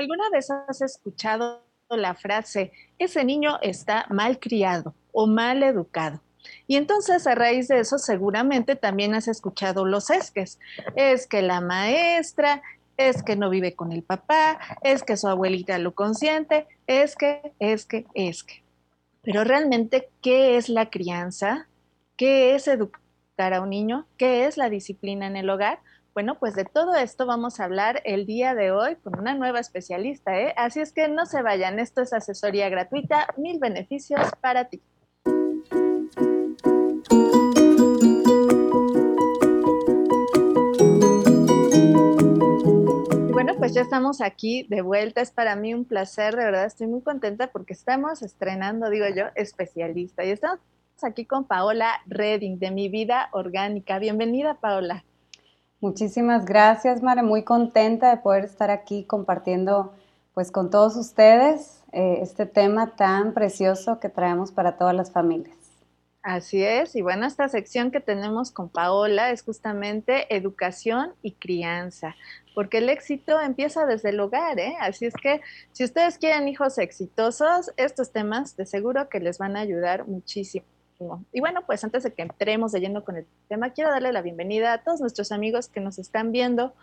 ¿Alguna vez has escuchado la frase, ese niño está mal criado o mal educado? Y entonces a raíz de eso seguramente también has escuchado los esques. Es que la maestra, es que no vive con el papá, es que su abuelita lo consiente, es que, es que, es que. Pero realmente, ¿qué es la crianza? ¿Qué es educar a un niño? ¿Qué es la disciplina en el hogar? Bueno, pues de todo esto vamos a hablar el día de hoy con una nueva especialista, ¿eh? Así es que no se vayan, esto es asesoría gratuita, mil beneficios para ti. bueno, pues ya estamos aquí de vuelta. Es para mí un placer, de verdad estoy muy contenta porque estamos estrenando, digo yo, especialista. Y estamos aquí con Paola Redding de Mi Vida Orgánica. Bienvenida, Paola. Muchísimas gracias, Mare. Muy contenta de poder estar aquí compartiendo pues con todos ustedes eh, este tema tan precioso que traemos para todas las familias. Así es, y bueno, esta sección que tenemos con Paola es justamente educación y crianza, porque el éxito empieza desde el hogar, ¿eh? Así es que si ustedes quieren hijos exitosos, estos temas de seguro que les van a ayudar muchísimo. Y bueno, pues antes de que entremos de lleno con el tema, quiero darle la bienvenida a todos nuestros amigos que nos están viendo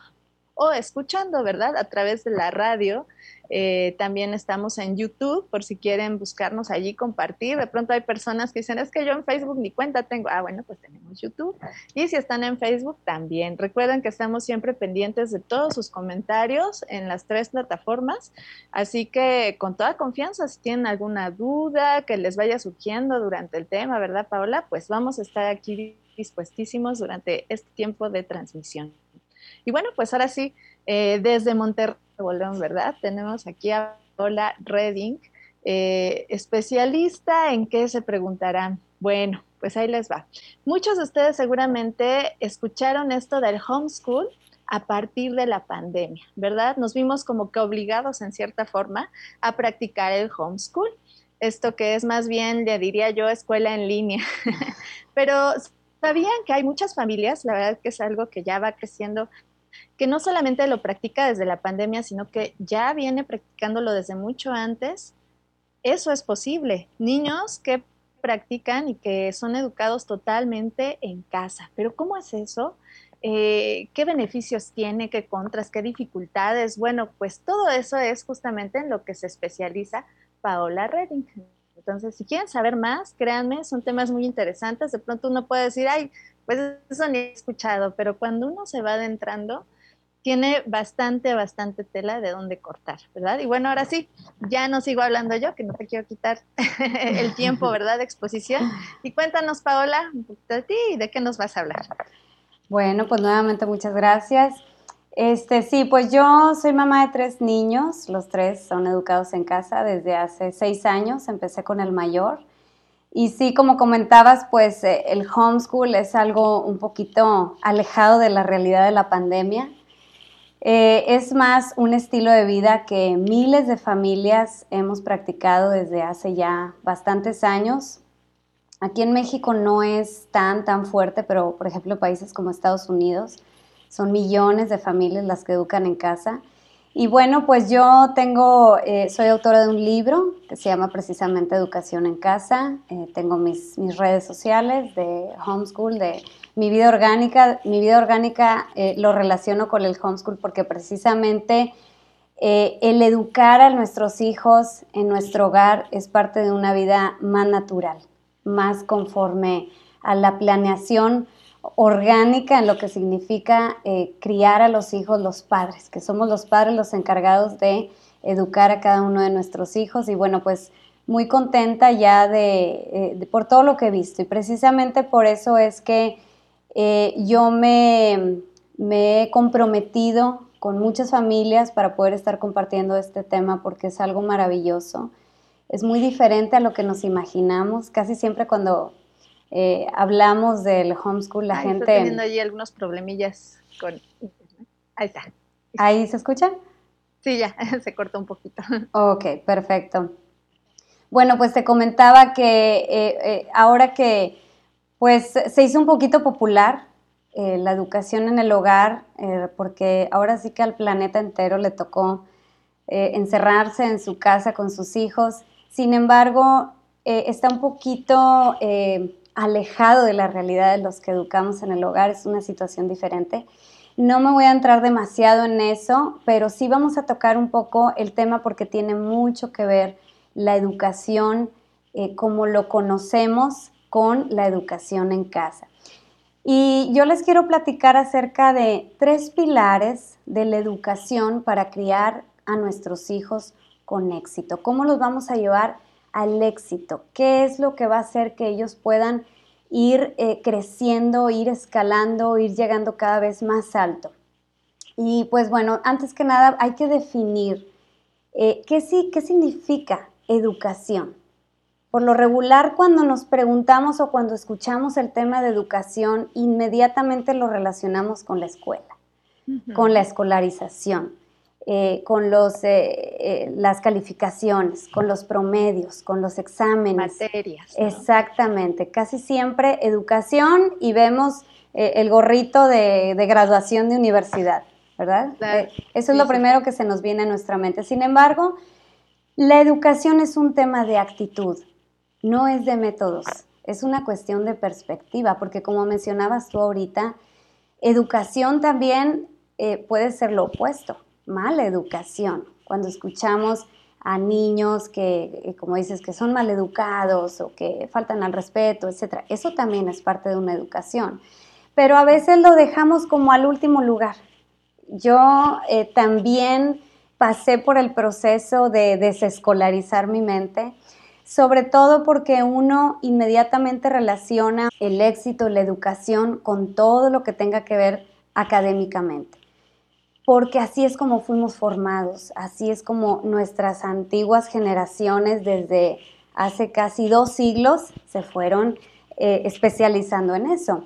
o escuchando, ¿verdad? A través de la radio. Eh, también estamos en YouTube, por si quieren buscarnos allí, compartir. De pronto hay personas que dicen, es que yo en Facebook ni cuenta tengo. Ah, bueno, pues tenemos YouTube. Y si están en Facebook, también. Recuerden que estamos siempre pendientes de todos sus comentarios en las tres plataformas. Así que con toda confianza, si tienen alguna duda que les vaya surgiendo durante el tema, ¿verdad, Paola? Pues vamos a estar aquí dispuestísimos durante este tiempo de transmisión. Y bueno, pues ahora sí, eh, desde Monterrey, ¿verdad? Tenemos aquí a Paola Redding, eh, especialista en qué se preguntarán. Bueno, pues ahí les va. Muchos de ustedes seguramente escucharon esto del homeschool a partir de la pandemia, ¿verdad? Nos vimos como que obligados en cierta forma a practicar el homeschool. Esto que es más bien, le diría yo, escuela en línea. Pero sabían que hay muchas familias, la verdad que es algo que ya va creciendo que no solamente lo practica desde la pandemia, sino que ya viene practicándolo desde mucho antes, eso es posible. Niños que practican y que son educados totalmente en casa. Pero ¿cómo es eso? Eh, ¿Qué beneficios tiene? ¿Qué contras? ¿Qué dificultades? Bueno, pues todo eso es justamente en lo que se especializa Paola Redding. Entonces, si quieren saber más, créanme, son temas muy interesantes. De pronto uno puede decir, ay, pues eso ni he escuchado, pero cuando uno se va adentrando, tiene bastante, bastante tela de dónde cortar, ¿verdad? Y bueno, ahora sí, ya no sigo hablando yo, que no te quiero quitar el tiempo, ¿verdad?, de exposición. Y cuéntanos, Paola, un poquito de ti y de qué nos vas a hablar. Bueno, pues nuevamente muchas gracias. Este, sí, pues yo soy mamá de tres niños, los tres son educados en casa desde hace seis años, empecé con el mayor. Y sí, como comentabas, pues eh, el homeschool es algo un poquito alejado de la realidad de la pandemia. Eh, es más un estilo de vida que miles de familias hemos practicado desde hace ya bastantes años. Aquí en México no es tan, tan fuerte, pero por ejemplo países como Estados Unidos son millones de familias las que educan en casa. Y bueno, pues yo tengo, eh, soy autora de un libro que se llama precisamente Educación en Casa. Eh, tengo mis, redes sociales de homeschool, de mi vida orgánica. Mi vida orgánica eh, lo relaciono con el homeschool porque precisamente el educar a nuestros hijos en nuestro hogar es parte de una vida más natural, más conforme a la planeación orgánica en lo que significa eh, criar a los hijos los padres, que somos los padres los encargados de educar a cada uno de nuestros hijos y bueno, pues muy contenta ya de, eh, por todo lo que he visto y precisamente por eso es que eh, yo me, me he comprometido con muchas familias para poder estar compartiendo este tema porque es algo maravilloso. Es muy diferente a lo que nos imaginamos. Casi siempre cuando eh, hablamos del homeschool, la gente... Está teniendo allí algunos problemillas con Ahí está. ¿Ahí se escucha? Sí, ya, se cortó un poquito. Ok, perfecto. Bueno, pues te comentaba que eh, eh, ahora que pues se hizo un poquito popular la educación en el hogar, porque ahora sí que al planeta entero le tocó encerrarse en su casa con sus hijos. Sin embargo, está un poquito alejado de la realidad de los que educamos en el hogar, es una situación diferente. No me voy a entrar demasiado en eso, pero sí vamos a tocar un poco el tema porque tiene mucho que ver la educación como lo conocemos con la educación en casa. Y yo les quiero platicar acerca de tres pilares de la educación para criar a nuestros hijos con éxito. ¿Cómo los vamos a llevar al éxito? ¿Qué es lo que va a hacer que ellos puedan ir eh, creciendo, ir escalando, ir llegando cada vez más alto? Y pues bueno, antes que nada hay que definir eh, qué, sí, qué significa educación. Por lo regular, cuando nos preguntamos o cuando escuchamos el tema de educación, inmediatamente lo relacionamos con la escuela, con la escolarización, eh, con los, eh, eh, las calificaciones, con los promedios, con los exámenes. Materias. Exactamente, casi siempre educación y vemos el gorrito de, graduación de universidad, ¿verdad? eso es lo primero que se nos viene a nuestra mente. Sin embargo, la educación es un tema de actitud no es de métodos, es una cuestión de perspectiva, porque como mencionabas tú ahorita, educación también eh, puede ser lo opuesto, mala educación. Cuando escuchamos a niños que, eh, como dices, que son mal educados o que faltan al respeto, etc. Eso también es parte de una educación. Pero a veces lo dejamos como al último lugar. Yo eh, también pasé por el proceso de desescolarizar mi mente sobre todo porque uno inmediatamente relaciona el éxito, la educación con todo lo que tenga que ver académicamente. Porque así es como fuimos formados, así es como nuestras antiguas generaciones desde hace casi dos siglos se fueron eh, especializando en eso.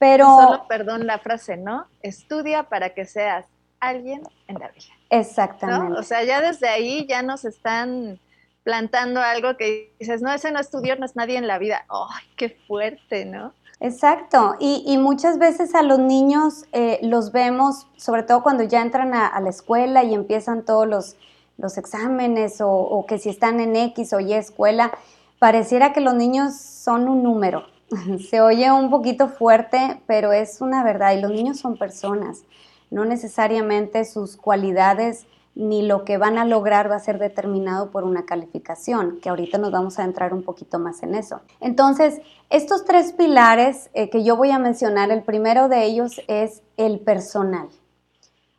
Pero... Solo, perdón la frase, ¿no? Estudia para que seas alguien en la vida. Exactamente. O sea, ya desde ahí ya nos están plantando algo que dices, no, ese no estudió, no es nadie en la vida. ¡Ay, qué fuerte, ¿no? Exacto, y, muchas veces a los niños eh, los vemos, sobre todo cuando ya entran a, la escuela y empiezan todos los, los exámenes o, o, que si están en X o Y escuela, pareciera que los niños son un número. Se oye un poquito fuerte, pero es una verdad, y los niños son personas, no necesariamente sus cualidades ni lo que van a lograr va a ser determinado por una calificación, que ahorita nos vamos a entrar un poquito más en eso. Entonces, estos tres pilares eh, que yo voy a mencionar, el primero de ellos es el personal,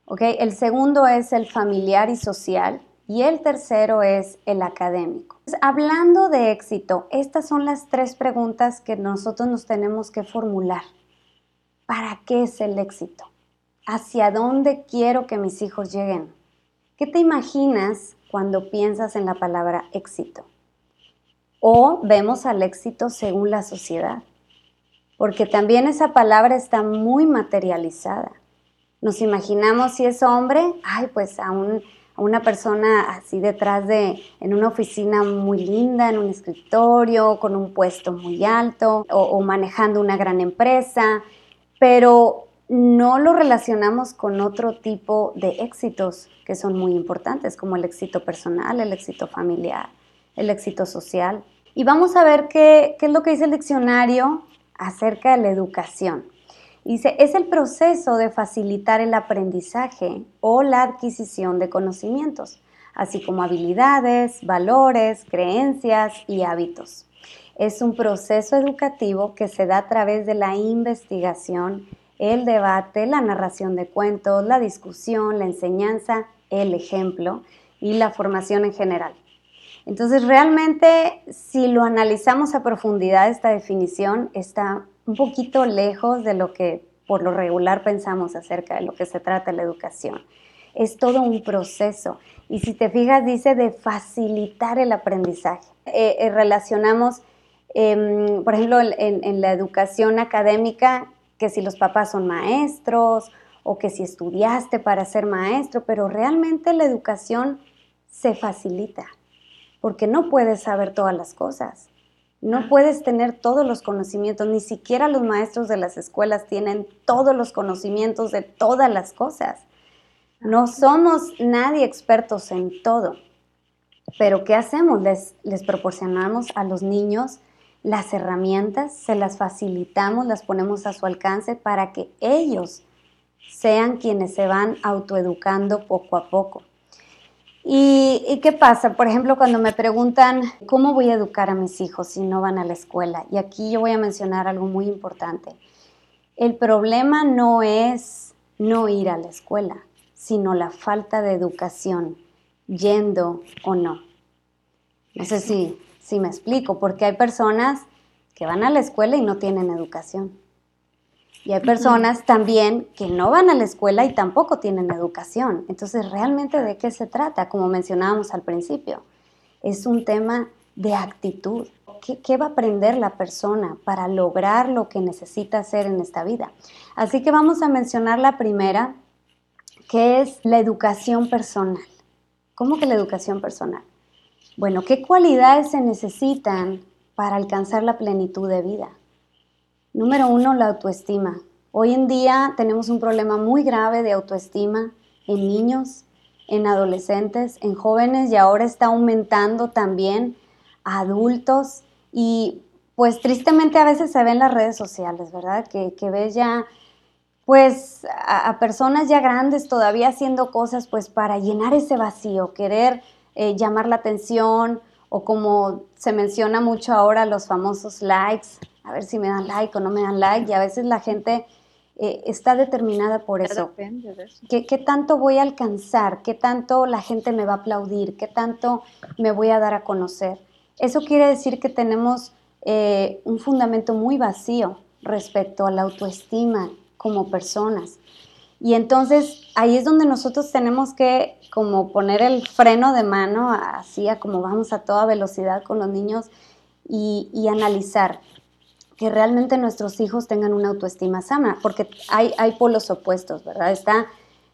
¿ok? El segundo es el familiar y social y el tercero es el académico. hablando de éxito, estas son las tres preguntas que nosotros nos tenemos que formular. ¿Para qué es el éxito? ¿Hacia dónde quiero que mis hijos lleguen? ¿Qué te imaginas cuando piensas en la palabra éxito? O vemos al éxito según la sociedad, porque también esa palabra está muy materializada. Nos imaginamos si es hombre, ay, pues a, una persona así detrás de, en una oficina muy linda, en un escritorio, con un puesto muy alto, o, o manejando una gran empresa, pero no lo relacionamos con otro tipo de éxitos que son muy importantes, como el éxito personal, el éxito familiar, el éxito social. Y vamos a ver qué, es lo que dice el diccionario acerca de la educación. Dice, es el proceso de facilitar el aprendizaje o la adquisición de conocimientos, así como habilidades, valores, creencias y hábitos. Es un proceso educativo que se da a través de la investigación el debate, la narración de cuentos, la discusión, la enseñanza, el ejemplo y la formación en general. Entonces, realmente, si lo analizamos a profundidad, esta definición está un poquito lejos de lo que por lo regular pensamos acerca de lo que se trata la educación. Es todo un proceso. Y si te fijas, dice de facilitar el aprendizaje. Eh, eh, relacionamos, em, por ejemplo, en la educación académica, que si los papás son maestros o que si estudiaste para ser maestro, pero realmente la educación se facilita, porque no puedes saber todas las cosas, no puedes tener todos los conocimientos, ni siquiera los maestros de las escuelas tienen todos los conocimientos de todas las cosas. No somos nadie expertos en todo. Pero ¿qué hacemos? Les, les proporcionamos a los niños las herramientas, se las facilitamos, las ponemos a su alcance para que ellos sean quienes se van autoeducando poco a poco. ¿Y, qué pasa? Por ejemplo, cuando me preguntan, ¿cómo voy a educar a mis hijos si no van a la escuela? Y aquí yo voy a mencionar algo muy importante. El problema no es no ir a la escuela, sino la falta de educación, yendo o no. No sé si, si me explico, porque hay personas que van a la escuela y no tienen educación. Y hay personas también que no van a la escuela y tampoco tienen educación. Entonces, ¿realmente de qué se trata? Como mencionábamos al principio, es un tema de actitud. ¿Qué, va a aprender la persona para lograr lo que necesita hacer en esta vida? Así que vamos a mencionar la primera, que es la educación personal. ¿Cómo que la educación personal? Bueno, ¿qué cualidades se necesitan para alcanzar la plenitud de vida? Número uno, la autoestima. Hoy en día tenemos un problema muy grave de autoestima en niños, en adolescentes, en jóvenes y ahora está aumentando también a adultos y pues tristemente a veces se ve en las redes sociales, ¿verdad? Que, que ves ya pues a, personas ya grandes todavía haciendo cosas pues para llenar ese vacío, querer eh, llamar la atención o como se menciona mucho ahora los famosos likes, a ver si me dan like o no me dan like, y a veces la gente eh, está determinada por eso. ¿Qué, ¿Qué, tanto voy a alcanzar? ¿Qué tanto la gente me va a aplaudir? ¿Qué tanto me voy a dar a conocer? Eso quiere decir que tenemos eh, un fundamento muy vacío respecto a la autoestima como personas. Y entonces ahí es donde nosotros tenemos que como poner el freno de mano, así a como vamos a toda velocidad con los niños y, y analizar que realmente nuestros hijos tengan una autoestima sana, porque hay, hay polos opuestos, ¿verdad? Está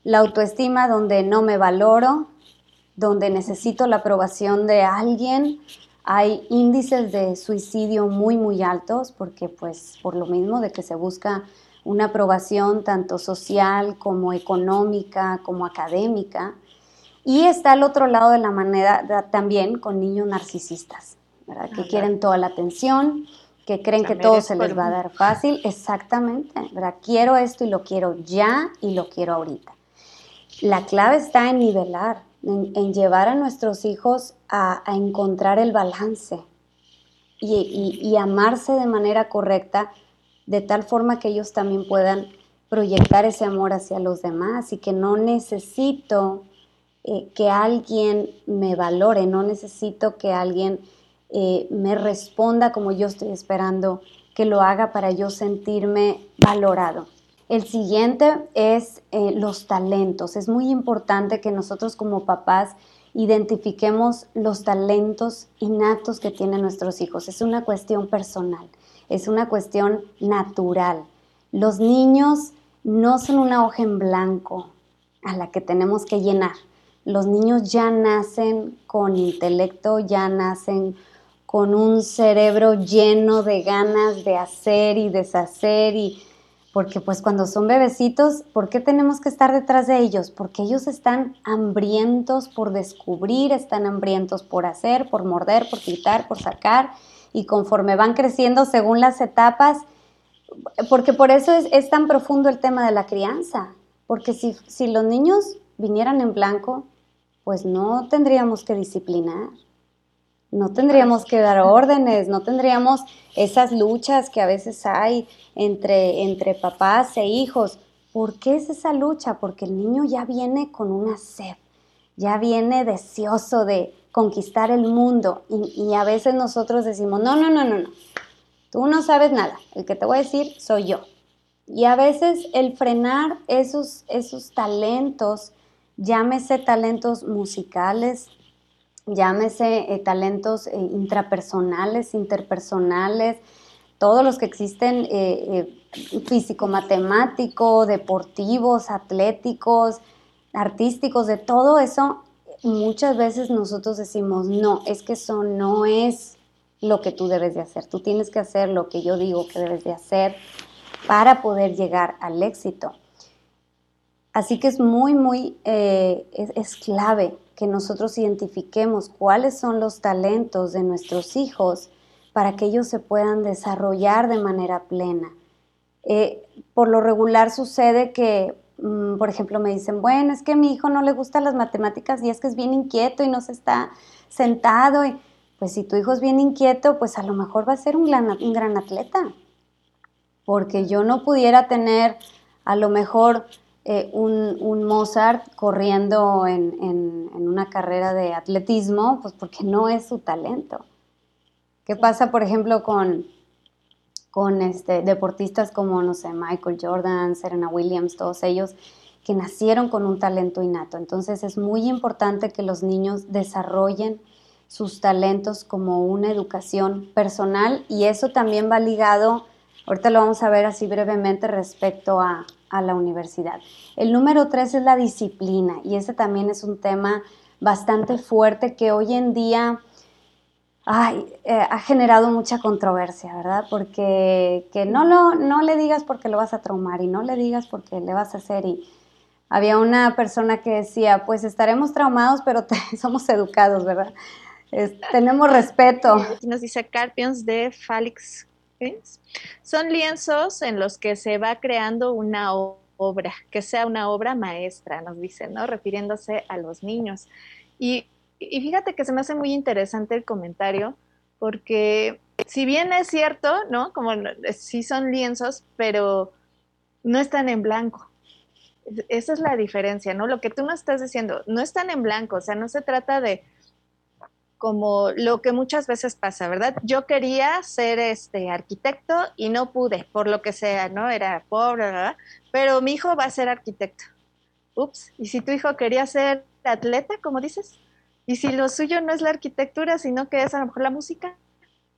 la autoestima donde no me valoro, donde necesito la aprobación de alguien, hay índices de suicidio muy, muy altos, porque pues por lo mismo de que se busca una aprobación tanto social como económica, como académica. Y está al otro lado de la moneda también con niños narcisistas, ¿verdad? que quieren toda la atención, que creen que todo se les va a dar fácil. Exactamente, ¿verdad? Quiero esto y lo quiero ya y lo quiero ahorita. La clave está en nivelar, en, llevar a nuestros hijos a, encontrar el balance y, amarse de manera correcta, de tal forma que ellos también puedan proyectar ese amor hacia los demás y que no necesito que alguien me valore, no necesito que alguien eh, me responda como yo estoy esperando que lo haga para yo sentirme valorado. El siguiente es eh, los talentos. Es muy importante que nosotros como papás identifiquemos los talentos innatos que tienen nuestros hijos. Es una cuestión personal, es una cuestión natural. Los niños no son una hoja en blanco a la que tenemos que llenar. Los niños ya nacen con intelecto, ya nacen con un cerebro lleno de ganas de hacer y deshacer y porque pues cuando son bebecitos, ¿por qué tenemos que estar detrás de ellos? Porque ellos están hambrientos por descubrir, están hambrientos por hacer, por morder, por quitar, por sacar y conforme van creciendo según las etapas, porque por eso es, tan profundo el tema de la crianza, porque si, si los niños vinieran en blanco, pues no tendríamos que disciplinar no tendríamos que dar órdenes, no tendríamos esas luchas que a veces hay entre, entre papás e hijos. ¿Por qué es esa lucha? Porque el niño ya viene con una sed, ya viene deseoso de conquistar el mundo y, a veces nosotros decimos, no, no, no, no, no, tú no sabes nada, el que te voy a decir soy yo. Y a veces el frenar esos, esos talentos, llámese talentos musicales, llámese eh, talentos eh, intrapersonales, interpersonales, todos los que existen eh, físico-matemático, deportivos, atléticos, artísticos, de todo eso, muchas veces nosotros decimos, no, es que eso no es lo que tú debes de hacer, tú tienes que hacer lo que yo digo que debes de hacer para poder llegar al éxito. Así que es muy, muy, eh, es, clave que nosotros identifiquemos cuáles son los talentos de nuestros hijos para que ellos se puedan desarrollar de manera plena. Eh, por lo regular sucede que, mm, por ejemplo, me dicen, bueno, es que a mi hijo no le gustan las matemáticas y es que es bien inquieto y no se está sentado. Y, pues si tu hijo es bien inquieto, pues a lo mejor va a ser un un gran atleta. Porque yo no pudiera tener a lo mejor eh, un, Mozart corriendo en, una carrera de atletismo, pues porque no es su talento. ¿Qué pasa, por ejemplo, con, con este, deportistas como, no sé, Michael Jordan, Serena Williams, todos ellos que nacieron con un talento innato? Entonces es muy importante que los niños desarrollen sus talentos como una educación personal y eso también va ligado, ahorita lo vamos a ver así brevemente respecto a, a la universidad. El número tres es la disciplina y ese también es un tema bastante fuerte que hoy en día eh, ha generado mucha controversia, ¿verdad? Porque que no, lo, no le digas porque lo vas a traumar y no le digas porque le vas a hacer y había una persona que decía, pues estaremos traumados, pero somos educados, ¿verdad? tenemos respeto. Nos dice Carpions de Son lienzos en los que se va creando una obra, que sea una obra maestra, nos dicen, ¿no? Refiriéndose a los niños. Y, fíjate que se me hace muy interesante el comentario, porque si bien es cierto, ¿no? Como sí son lienzos, pero no están en blanco. Esa es la diferencia, ¿no? Lo que tú me estás diciendo, no están en blanco, o sea, no se trata de como lo que muchas veces pasa, ¿verdad? Yo quería ser este arquitecto y no pude, por lo que sea, ¿no? Era pobre, ¿verdad? Pero mi hijo va a ser arquitecto. Ups, ¿y si tu hijo quería ser atleta, como dices? ¿Y si lo suyo no es la arquitectura, sino que es a lo mejor la música?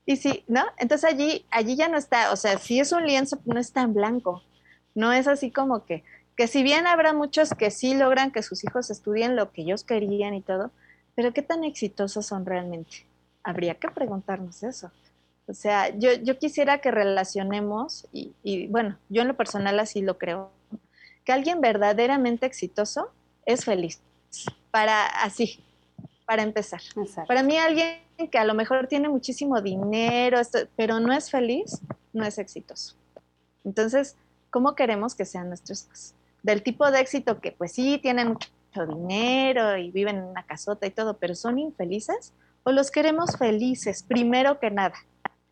Y si, ¿no? Entonces allí, allí ya no está, o sea, si es un lienzo, no está en blanco. No es así como que, que si bien habrá muchos que sí logran que sus hijos estudien lo que ellos querían y todo, pero ¿qué tan exitosos son realmente? Habría que preguntarnos eso. O sea, yo, yo quisiera que relacionemos, y, bueno, yo en lo personal así lo creo, que alguien verdaderamente exitoso es feliz. Para así, para empezar. Para mí alguien que a lo mejor tiene muchísimo dinero, pero no es feliz, no es exitoso. Entonces, ¿cómo queremos que sean nuestros hijos? Del tipo de éxito que pues sí tienen mucho dinero y viven en una casota y todo, pero son infelices o los queremos felices, primero que nada,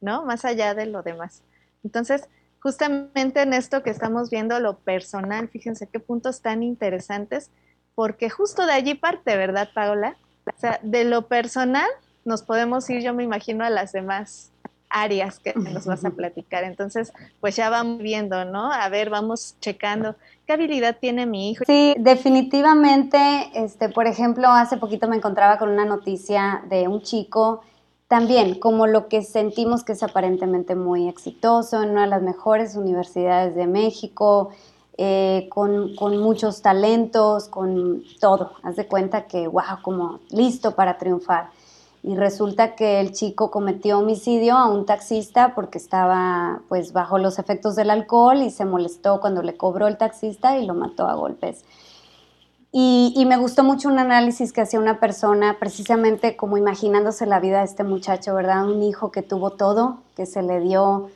¿no? Más allá de lo demás. Entonces, justamente en esto que estamos viendo, lo personal, fíjense qué puntos tan interesantes, porque justo de allí parte, ¿verdad, Paola? O sea, de lo personal nos podemos ir, yo me imagino, a las demás áreas que nos vas a platicar. Entonces, pues ya vamos viendo, ¿no? A ver, vamos checando qué habilidad tiene mi hijo. Sí, definitivamente, este, por ejemplo, hace poquito me encontraba con una noticia de un chico también, como lo que sentimos que es aparentemente muy exitoso en una de las mejores universidades de México, eh, con, con, muchos talentos, con todo. Haz de cuenta que, wow, como listo para triunfar y resulta que el chico cometió homicidio a un taxista porque estaba pues bajo los efectos del alcohol y se molestó cuando le cobró el taxista y lo mató a golpes. Y, me gustó mucho un análisis que hacía una persona precisamente como imaginándose la vida de este muchacho, ¿verdad? Un hijo que tuvo todo, que se le dio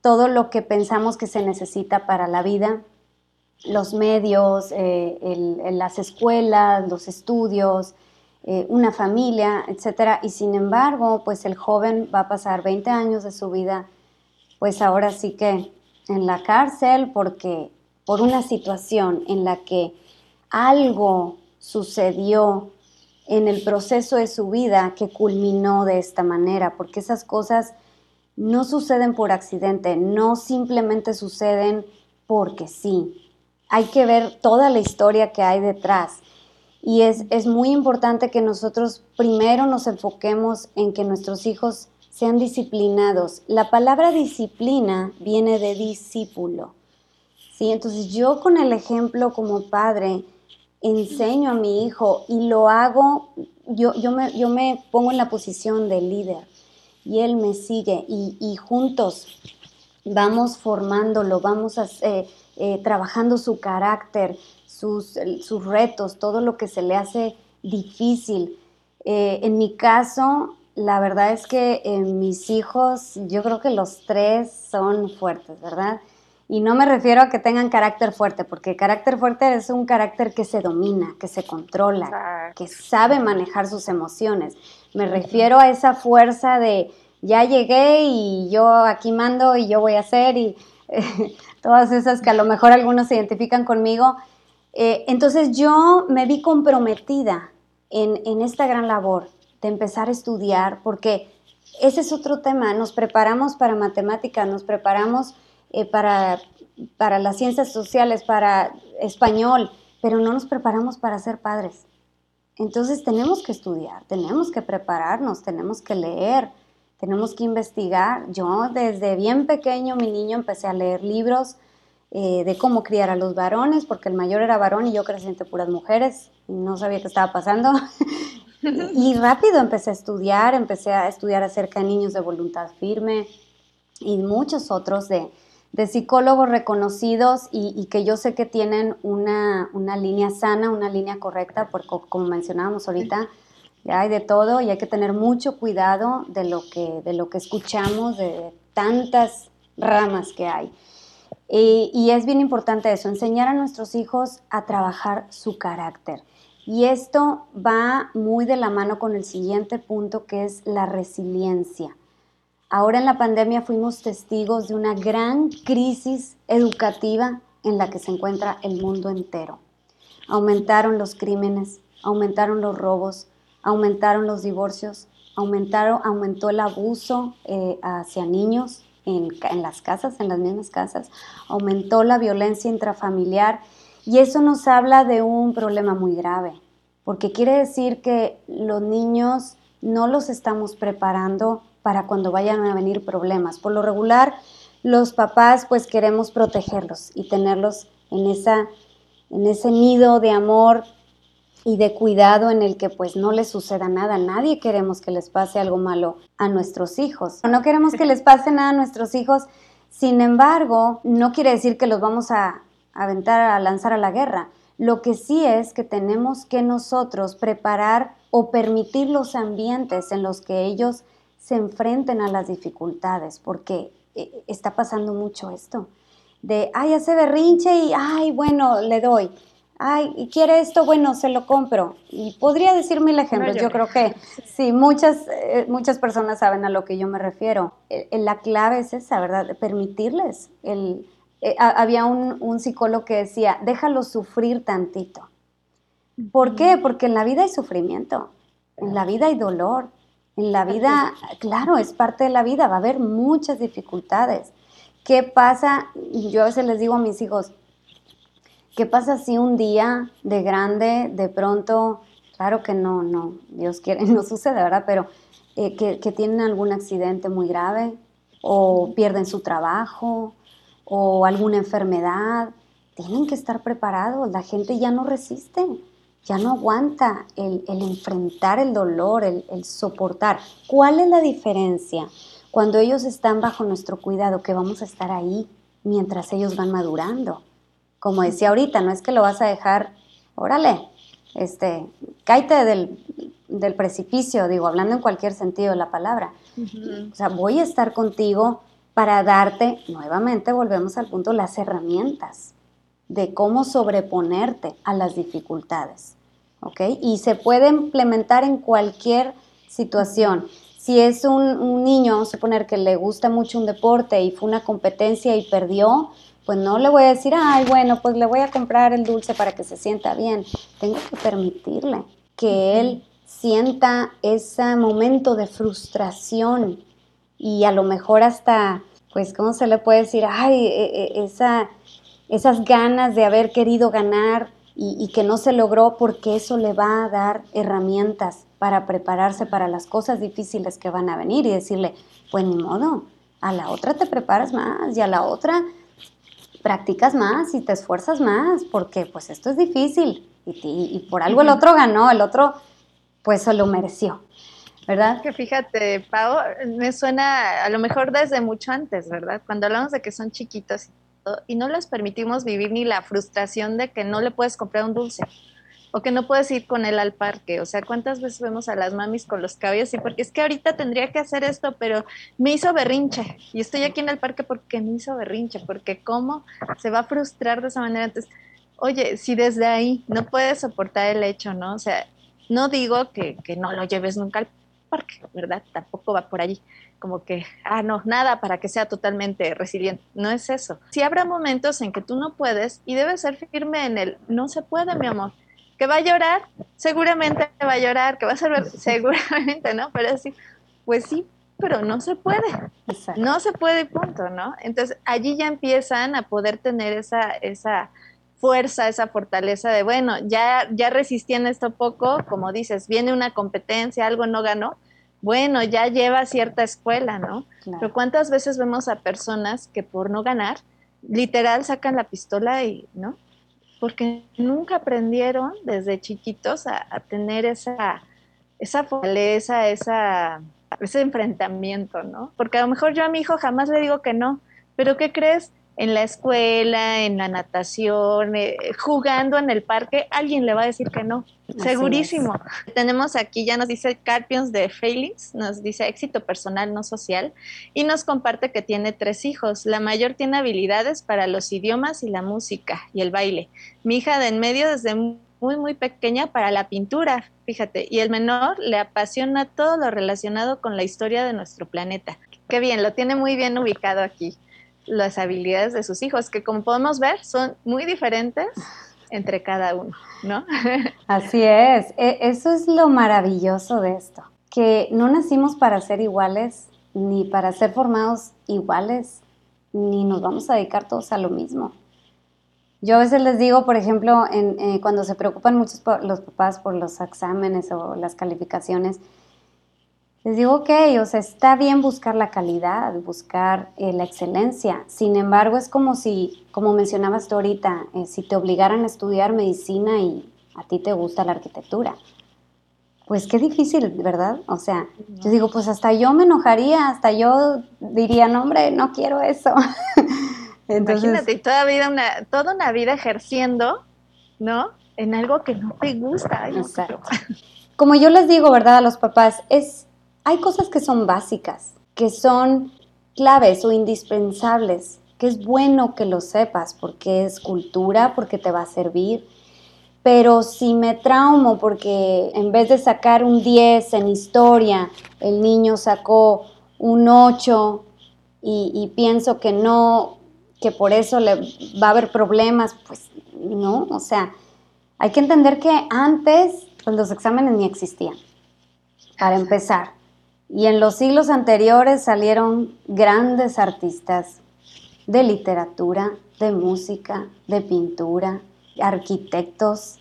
todo lo que pensamos que se necesita para la vida, los medios, eh, las escuelas, los estudios, eh, una familia, etcétera, y sin embargo, pues el joven va a pasar 20 años de su vida, pues ahora sí que en la cárcel porque por una situación en la que algo sucedió en el proceso de su vida que culminó de esta manera, porque esas cosas no suceden por accidente, no simplemente suceden porque sí. Hay que ver toda la historia que hay detrás. Y es, muy importante que nosotros primero nos enfoquemos en que nuestros hijos sean disciplinados. La palabra disciplina viene de discípulo. ¿sí? Entonces yo con el ejemplo como padre enseño a mi hijo y lo hago, yo, yo, me, yo me pongo en la posición de líder y él me sigue y, juntos vamos formándolo, vamos a, eh, eh, trabajando su carácter, sus, sus retos, todo lo que se le hace difícil. Eh, en mi caso, la verdad es que eh, mis hijos, yo creo que los tres son fuertes, ¿verdad? Y no me refiero a que tengan carácter fuerte, porque carácter fuerte es un carácter que se domina, que se controla, que sabe manejar sus emociones. Me refiero a esa fuerza de ya llegué y yo aquí mando y yo voy a hacer y todas esas que a lo mejor algunos se identifican conmigo. Eh, entonces yo me vi comprometida en, esta gran labor de empezar a estudiar, porque ese es otro tema, nos preparamos para matemáticas, nos preparamos eh, para, para las ciencias sociales, para español, pero no nos preparamos para ser padres. Entonces tenemos que estudiar, tenemos que prepararnos, tenemos que leer, tenemos que investigar. Yo desde bien pequeño, mi niño, empecé a leer libros eh, de cómo criar a los varones, porque el mayor era varón y yo crecí entre puras mujeres, no sabía qué estaba pasando. y rápido empecé a estudiar, empecé a estudiar acerca de niños de voluntad firme y muchos otros de, de psicólogos reconocidos y, que yo sé que tienen una, línea sana, una línea correcta, porque como mencionábamos ahorita, ya hay de todo y hay que tener mucho cuidado de lo que, de lo que escuchamos, de tantas ramas que hay. Y, y es bien importante eso, enseñar a nuestros hijos a trabajar su carácter. Y esto va muy de la mano con el siguiente punto que es la resiliencia. Ahora en la pandemia fuimos testigos de una gran crisis educativa en la que se encuentra el mundo entero. Aumentaron los crímenes, aumentaron los robos, aumentaron los divorcios, aumentaron, aumentó el abuso eh, hacia niños en, las casas, en las mismas casas, aumentó la violencia intrafamiliar y eso nos habla de un problema muy grave, porque quiere decir que los niños no los estamos preparando para cuando vayan a venir problemas. Por lo regular, los papás pues queremos protegerlos y tenerlos en, esa, en ese nido de amor y de cuidado en el que pues no les suceda nada. Nadie queremos que les pase algo malo a nuestros hijos. No queremos que les pase nada a nuestros hijos. Sin embargo, no quiere decir que los vamos a aventar, a lanzar a la guerra. Lo que sí es que tenemos que nosotros preparar o permitir los ambientes en los que ellos se enfrenten a las dificultades, porque eh, está pasando mucho esto, de, ay, hace berrinche y, ay, bueno, le doy, ay, quiere esto, bueno, se lo compro. Y podría decir mil ejemplos, yo creo que sí, muchas, eh, muchas personas saben a lo que yo me refiero. la clave es esa, ¿verdad? Permitirles. El, eh, había un, un psicólogo que decía, déjalo sufrir tantito. ¿Por qué? Porque en la vida hay sufrimiento, en la vida hay dolor, en la vida, claro, es parte de la vida, va a haber muchas dificultades. ¿Qué pasa? Yo a veces les digo a mis hijos, ¿qué pasa si un día de grande, de pronto, claro que no, no, Dios quiere, no sucede, ¿verdad? Pero eh, que, que tienen algún accidente muy grave o pierden su trabajo o alguna enfermedad, tienen que estar preparados, la gente ya no resiste ya no aguanta el, enfrentar el dolor, el, soportar. ¿Cuál es la diferencia? Cuando ellos están bajo nuestro cuidado, que vamos a estar ahí mientras ellos van madurando. Como decía ahorita, no es que lo vas a dejar, órale, este, cállate del, del precipicio, digo, hablando en cualquier sentido de la palabra. O sea, voy a estar contigo para darte, nuevamente volvemos al punto, las herramientas de cómo sobreponerte a las dificultades. ¿Ok? Y se puede implementar en cualquier situación. Si es un, niño, vamos a suponer que le gusta mucho un deporte y fue una competencia y perdió, pues no le voy a decir, ay, bueno, pues le voy a comprar el dulce para que se sienta bien. Tengo que permitirle que él sienta ese momento de frustración y a lo mejor hasta, pues, ¿cómo se le puede decir? Ay, e, e, esa esas ganas de haber querido ganar y, que no se logró porque eso le va a dar herramientas para prepararse para las cosas difíciles que van a venir y decirle, pues ni modo, a la otra te preparas más y a la otra practicas más y te esfuerzas más porque pues esto es difícil y, y por algo el otro ganó, el otro pues se lo mereció. ¿verdad? Que fíjate, Pau, me suena a lo mejor desde mucho antes, ¿verdad? Cuando hablamos de que son chiquitos y no les permitimos vivir ni la frustración de que no le puedes comprar un dulce o que no puedes ir con él al parque. O sea, ¿cuántas veces vemos a las mamis con los cabellos? Y porque es que ahorita tendría que hacer esto, pero me hizo berrinche. Y estoy aquí en el parque porque me hizo berrinche, porque cómo se va a frustrar de esa manera. Entonces, oye, si desde ahí no puedes soportar el hecho, ¿no? O sea, no digo que, que no lo lleves nunca al parque, ¿verdad? Tampoco va por allí como que, ah, no, nada para que sea totalmente resiliente. No es eso. Si habrá momentos en que tú no puedes y debes ser firme en el, no se puede, mi amor. Que va a llorar, seguramente va a llorar, que va a ser, seguramente, ¿no? Pero sí, pues sí, pero no se puede. No se puede, punto, ¿no? Entonces allí ya empiezan a poder tener esa, esa fuerza, esa fortaleza de, bueno, ya, ya resistí en esto poco, como dices, viene una competencia, algo no ganó, bueno, ya lleva cierta escuela, ¿no? Pero ¿cuántas veces vemos a personas que por no ganar, literal sacan la pistola y, ¿no? Porque nunca aprendieron desde chiquitos a, tener esa, esa fortaleza, esa, ese enfrentamiento, ¿no? Porque a lo mejor yo a mi hijo jamás le digo que no, pero ¿qué crees? En la escuela, en la natación, eh, jugando en el parque, alguien le va a decir que no. Segurísimo. Tenemos aquí, ya nos dice Carpions de Failings, nos dice éxito personal, no social, y nos comparte que tiene tres hijos. La mayor tiene habilidades para los idiomas y la música y el baile. Mi hija de en medio desde muy, muy pequeña para la pintura, fíjate, y el menor le apasiona todo lo relacionado con la historia de nuestro planeta. Qué bien, lo tiene muy bien ubicado aquí las habilidades de sus hijos, que como podemos ver son muy diferentes entre cada uno, ¿no? Así es, e, eso es lo maravilloso de esto, que no nacimos para ser iguales, ni para ser formados iguales, ni nos vamos a dedicar todos a lo mismo. Yo a veces les digo, por ejemplo, eh, cuando se preocupan muchos los papás por los exámenes o las calificaciones, les digo, ok, o sea, está bien buscar la calidad, buscar eh, la excelencia. Sin embargo, es como si, como mencionabas tú ahorita, eh, si te obligaran a estudiar medicina y a ti te gusta la arquitectura. Pues qué difícil, ¿verdad? O sea, yo digo, pues hasta yo me enojaría, hasta yo diría, no, hombre, no quiero eso. Entonces, Imagínate, toda, vida una, toda una vida ejerciendo, ¿no? En algo que no te gusta. Como yo les digo, ¿verdad? A los papás, es hay cosas que son básicas, que son claves o indispensables, que es bueno que lo sepas porque es cultura, porque te va a servir. Pero si me traumo porque en vez de sacar un 10 en historia, el niño sacó un 8 y, pienso que no, que por eso le va a haber problemas, pues no, o sea, hay que entender que antes pues, los exámenes ni existían, para empezar. Y en los siglos anteriores salieron grandes artistas de literatura, de música, de pintura, arquitectos.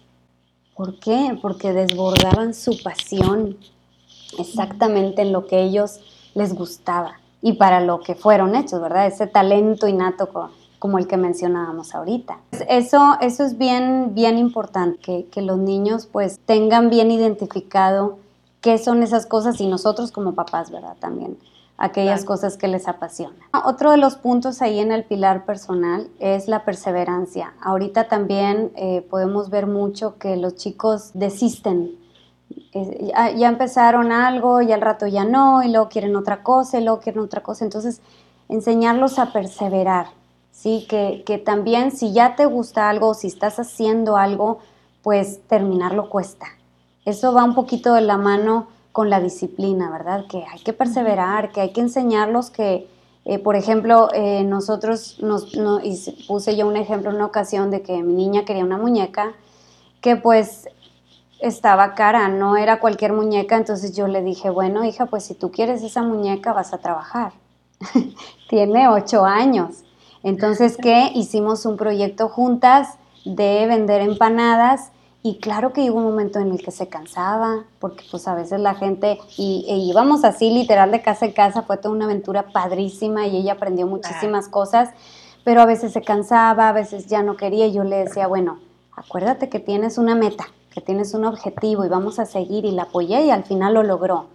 ¿Por qué? Porque desbordaban su pasión exactamente en lo que ellos les gustaba y para lo que fueron hechos, ¿verdad? Ese talento innato como el que mencionábamos ahorita. Eso, eso es bien, bien importante, que, que los niños pues tengan bien identificado qué son esas cosas y nosotros como papás, ¿verdad? También aquellas cosas que les apasionan. Otro de los puntos ahí en el pilar personal es la perseverancia. Ahorita también eh, podemos ver mucho que los chicos desisten. ya, empezaron algo y al rato ya no, y luego quieren otra cosa, y luego quieren otra cosa. Entonces, enseñarlos a perseverar, ¿sí? Que, que también si ya te gusta algo, si estás haciendo algo, pues terminarlo cuesta eso va un poquito de la mano con la disciplina, ¿verdad? Que hay que perseverar, que hay que enseñarlos que, eh, por ejemplo, eh, nosotros, nos, puse yo un ejemplo en una ocasión de que mi niña quería una muñeca que pues estaba cara, no era cualquier muñeca, entonces yo le dije, bueno, hija, pues si tú quieres esa muñeca vas a trabajar. Tiene ocho años. Entonces, ¿qué? Hicimos un proyecto juntas de vender empanadas y claro que hubo un momento en el que se cansaba, porque pues a veces la gente, y, e íbamos así literal de casa en casa, fue toda una aventura padrísima y ella aprendió muchísimas cosas, pero a veces se cansaba, a veces ya no quería y yo le decía, bueno, acuérdate que tienes una meta, que tienes un objetivo y vamos a seguir y la apoyé y al final lo logró.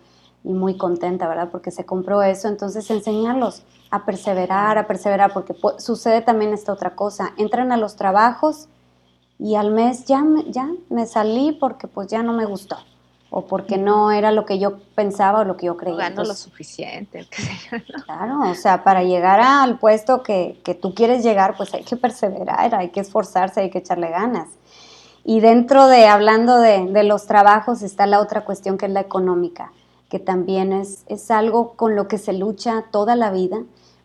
y muy contenta, ¿verdad? Porque se compró eso. Entonces, enseñarlos a perseverar, a perseverar, porque sucede también esta otra cosa. Entran a los trabajos y al mes ya, ya me salí porque pues ya no me gustó o porque no era lo que yo pensaba o lo que yo creía. Gano lo suficiente. Claro, o sea, para llegar al puesto que, que, tú quieres llegar, pues hay que perseverar, hay que esforzarse, hay que echarle ganas. Y dentro de, hablando de, de los trabajos, está la otra cuestión que es la económica, que también es, es algo con lo que se lucha toda la vida,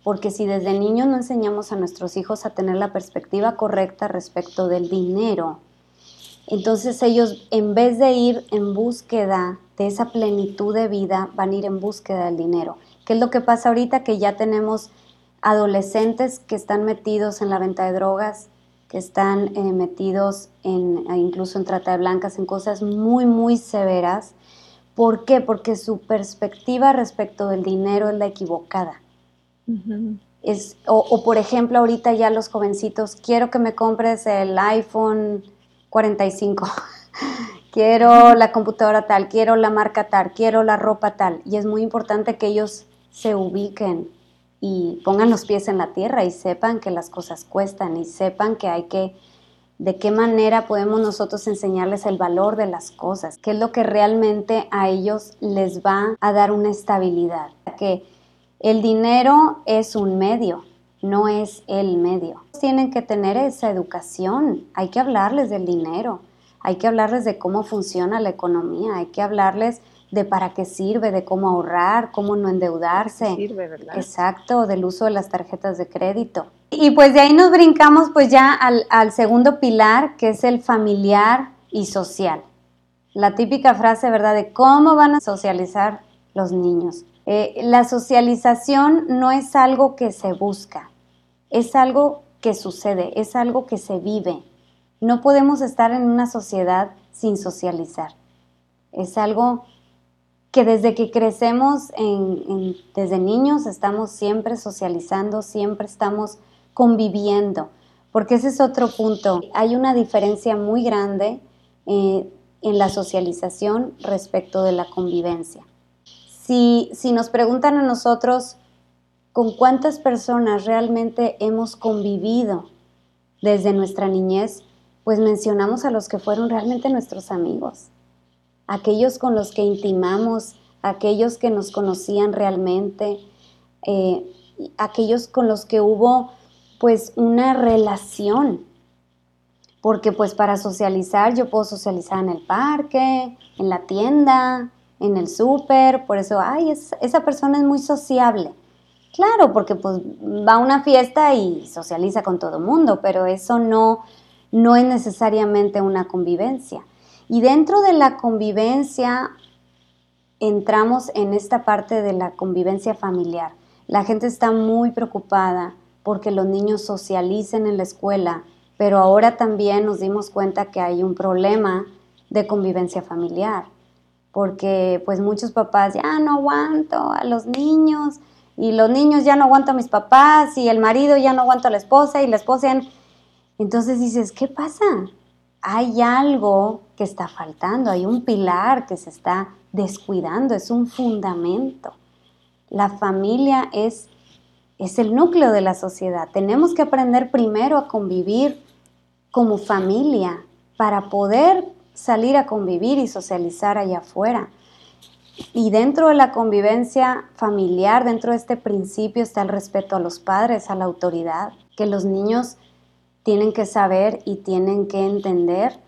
porque si desde niños no enseñamos a nuestros hijos a tener la perspectiva correcta respecto del dinero, entonces ellos, en vez de ir en búsqueda de esa plenitud de vida, van a ir en búsqueda del dinero. ¿Qué es lo que pasa ahorita? Que ya tenemos adolescentes que están metidos en la venta de drogas, que están eh, metidos en, e incluso en trata de blancas, en cosas muy, muy severas. ¿Por qué? Porque su perspectiva respecto del dinero es la equivocada. Es, o, o, por ejemplo, ahorita ya los jovencitos, quiero que me compres el iPhone 45. quiero la computadora tal, quiero la marca tal, quiero la ropa tal. Y es muy importante que ellos se ubiquen y pongan los pies en la tierra y sepan que las cosas cuestan y sepan que hay que, de qué manera podemos nosotros enseñarles el valor de las cosas, qué es lo que realmente a ellos les va a dar una estabilidad. Que el dinero es un medio, no es el medio. Tienen que tener esa educación, hay que hablarles del dinero, hay que hablarles de cómo funciona la economía, hay que hablarles de para qué sirve, de cómo ahorrar, cómo no endeudarse. Sirve, ¿verdad? Exacto, del uso de las tarjetas de crédito. Y pues de ahí nos brincamos pues ya al, al segundo pilar, que es el familiar y social. La típica frase, ¿verdad?, de cómo van a socializar los niños. Eh, la socialización no es algo que se busca, es algo que sucede, es algo que se vive. No podemos estar en una sociedad sin socializar. Es algo que desde que crecemos, desde niños, estamos siempre socializando, siempre estamos conviviendo, porque ese es otro punto. Hay una diferencia muy grande eh, en la socialización respecto de la convivencia. Si, nos preguntan a nosotros, con cuántas personas realmente hemos convivido desde nuestra niñez, pues mencionamos a los que fueron realmente nuestros amigos, aquellos con los que intimamos, aquellos que nos conocían realmente, eh, aquellos con los que hubo pues una relación, porque pues para socializar yo puedo socializar en el parque, en la tienda, en el súper, por eso, ay, esa persona es muy sociable. Claro, porque pues va a una fiesta y socializa con todo el mundo, pero eso no, no es necesariamente una convivencia. Y dentro de la convivencia entramos en esta parte de la convivencia familiar. La gente está muy preocupada porque los niños socialicen en la escuela, pero ahora también nos dimos cuenta que hay un problema de convivencia familiar, porque pues muchos papás ya no aguanto a los niños y los niños ya no aguantan a mis papás y el marido ya no aguanta a la esposa y la esposa Entonces dices, ¿qué pasa? Hay algo que está faltando, hay un pilar que se está descuidando, es un fundamento. La familia es, es el núcleo de la sociedad. Tenemos que aprender primero a convivir como familia para poder salir a convivir y socializar allá afuera. Y dentro de la convivencia familiar, dentro de este principio está el respeto a los padres, a la autoridad, que los niños tienen que saber y tienen que entender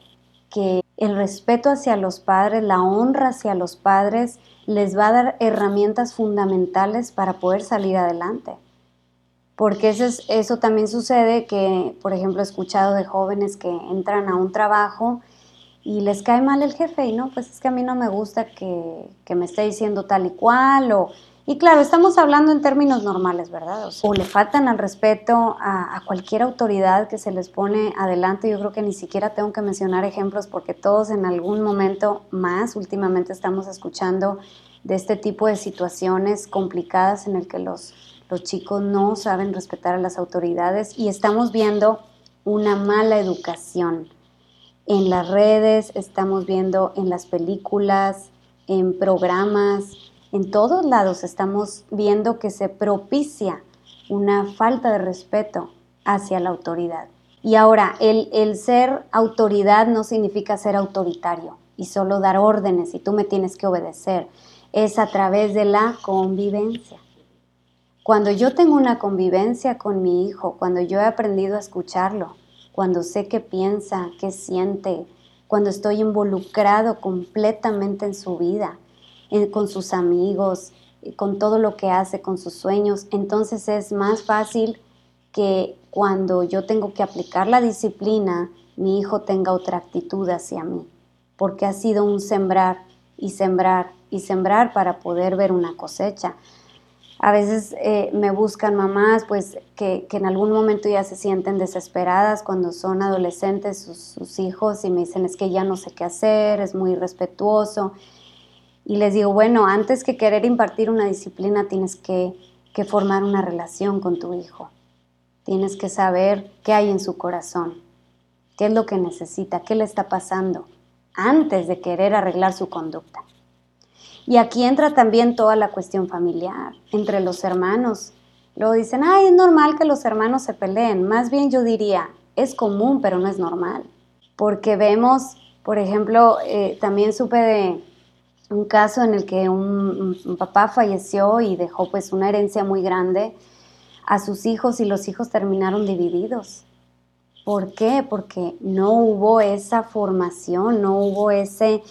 que el respeto hacia los padres, la honra hacia los padres, les va a dar herramientas fundamentales para poder salir adelante. Porque eso, eso también sucede que, por ejemplo, he escuchado de jóvenes que entran a un trabajo y les cae mal el jefe y no, pues es que a mí no me gusta que, me esté diciendo tal y cual o... Y claro, estamos hablando en términos normales, ¿verdad? O, le faltan al respeto a, a, cualquier autoridad que se les pone adelante. Yo creo que ni siquiera tengo que mencionar ejemplos porque todos en algún momento más últimamente estamos escuchando de este tipo de situaciones complicadas en el que los, los chicos no saben respetar a las autoridades y estamos viendo una mala educación en las redes, estamos viendo en las películas, en programas, en todos lados estamos viendo que se propicia una falta de respeto hacia la autoridad. Y ahora, el, el, ser autoridad no significa ser autoritario y solo dar órdenes y tú me tienes que obedecer. Es a través de la convivencia. Cuando yo tengo una convivencia con mi hijo, cuando yo he aprendido a escucharlo, cuando sé qué piensa, qué siente, cuando estoy involucrado completamente en su vida, con sus amigos, con todo lo que hace, con sus sueños, entonces es más fácil que cuando yo tengo que aplicar la disciplina, mi hijo tenga otra actitud hacia mí, porque ha sido un sembrar y sembrar y sembrar para poder ver una cosecha. A veces eh, me buscan mamás pues que, en algún momento ya se sienten desesperadas cuando son adolescentes sus, hijos y me dicen es que ya no sé qué hacer, es muy respetuoso. Y les digo, bueno, antes que querer impartir una disciplina tienes que, que formar una relación con tu hijo. Tienes que saber qué hay en su corazón, qué es lo que necesita, qué le está pasando, antes de querer arreglar su conducta. Y aquí entra también toda la cuestión familiar, entre los hermanos. Luego dicen, ay, es normal que los hermanos se peleen. Más bien yo diría, es común, pero no es normal. Porque vemos, por ejemplo, eh, también supe de un caso en el que un, un, papá falleció y dejó pues una herencia muy grande a sus hijos y los hijos terminaron divididos. ¿Por qué? Porque no hubo esa formación, no hubo ese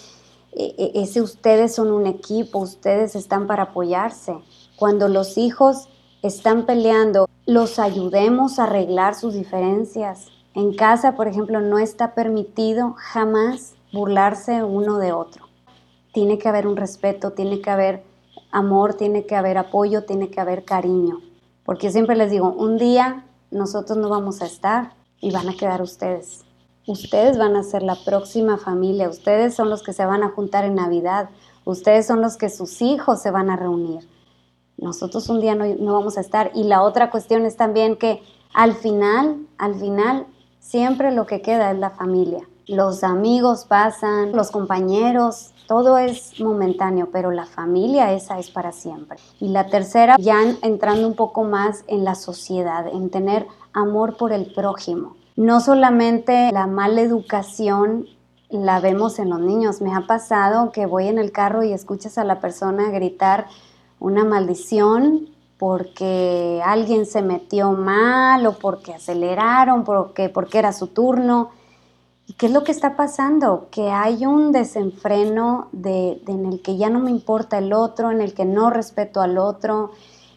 ese ustedes son un equipo, ustedes están para apoyarse. Cuando los hijos están peleando, los ayudemos a arreglar sus diferencias. En casa, por ejemplo, no está permitido jamás burlarse uno de otro. Tiene que haber un respeto, tiene que haber amor, tiene que haber apoyo, tiene que haber cariño. Porque yo siempre les digo, un día nosotros no vamos a estar y van a quedar ustedes. Ustedes van a ser la próxima familia, ustedes son los que se van a juntar en Navidad, ustedes son los que sus hijos se van a reunir. Nosotros un día no, vamos a estar. Y la otra cuestión es también que al final, al final, siempre lo que queda es la familia. Los amigos pasan, los compañeros, todo es momentáneo, pero la familia esa es para siempre. Y la tercera, ya entrando un poco más en la sociedad, en tener amor por el prójimo. No solamente la mala educación la vemos en los niños. Me ha pasado que voy en el carro y escuchas a la persona gritar una maldición porque alguien se metió mal o porque aceleraron, porque, porque era su turno. ¿Y qué es lo que está pasando? Que hay un desenfreno de, en el que ya no me importa el otro, en el que no respeto al otro,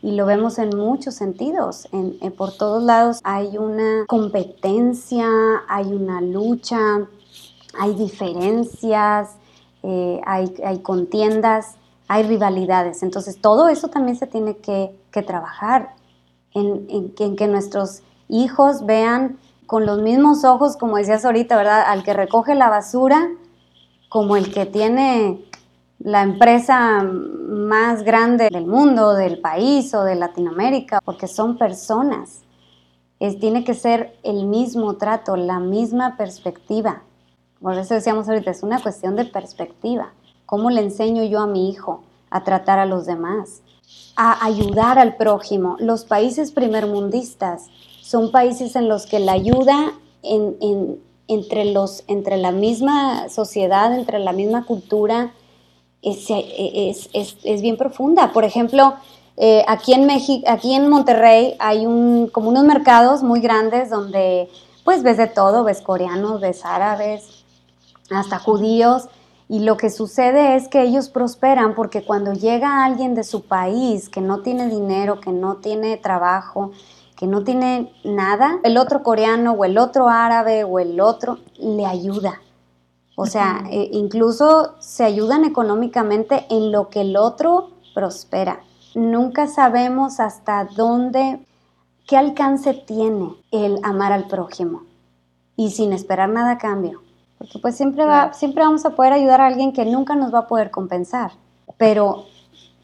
y lo vemos en muchos sentidos. En, por todos lados hay una competencia, hay una lucha, hay diferencias, eh, hay, hay, contiendas, hay rivalidades. Entonces todo eso también se tiene que, que trabajar en, en, que nuestros hijos vean con los mismos ojos, como decías ahorita, ¿verdad? Al que recoge la basura, como el que tiene la empresa más grande del mundo, del país o de Latinoamérica, porque son personas. Es, tiene que ser el mismo trato, la misma perspectiva. Por eso decíamos ahorita, es una cuestión de perspectiva. ¿Cómo le enseño yo a mi hijo a tratar a los demás? A ayudar al prójimo. Los países primermundistas son países en los que la ayuda entre, la misma sociedad, entre la misma cultura, es, es, es, bien profunda. Por ejemplo, eh, aquí, en México, aquí en Monterrey hay un, como unos mercados muy grandes donde pues ves de todo, ves coreanos, ves árabes, hasta judíos. Y lo que sucede es que ellos prosperan porque cuando llega alguien de su país que no tiene dinero, que no tiene trabajo, que no tiene nada, el otro coreano o el otro árabe o el otro le ayuda o sea, eh, incluso se ayudan económicamente en lo que el otro prospera. Nunca sabemos hasta dónde, qué alcance tiene el amar al prójimo y sin esperar nada a cambio. Porque pues siempre, va, siempre vamos a poder ayudar a alguien que nunca nos va a poder compensar. Pero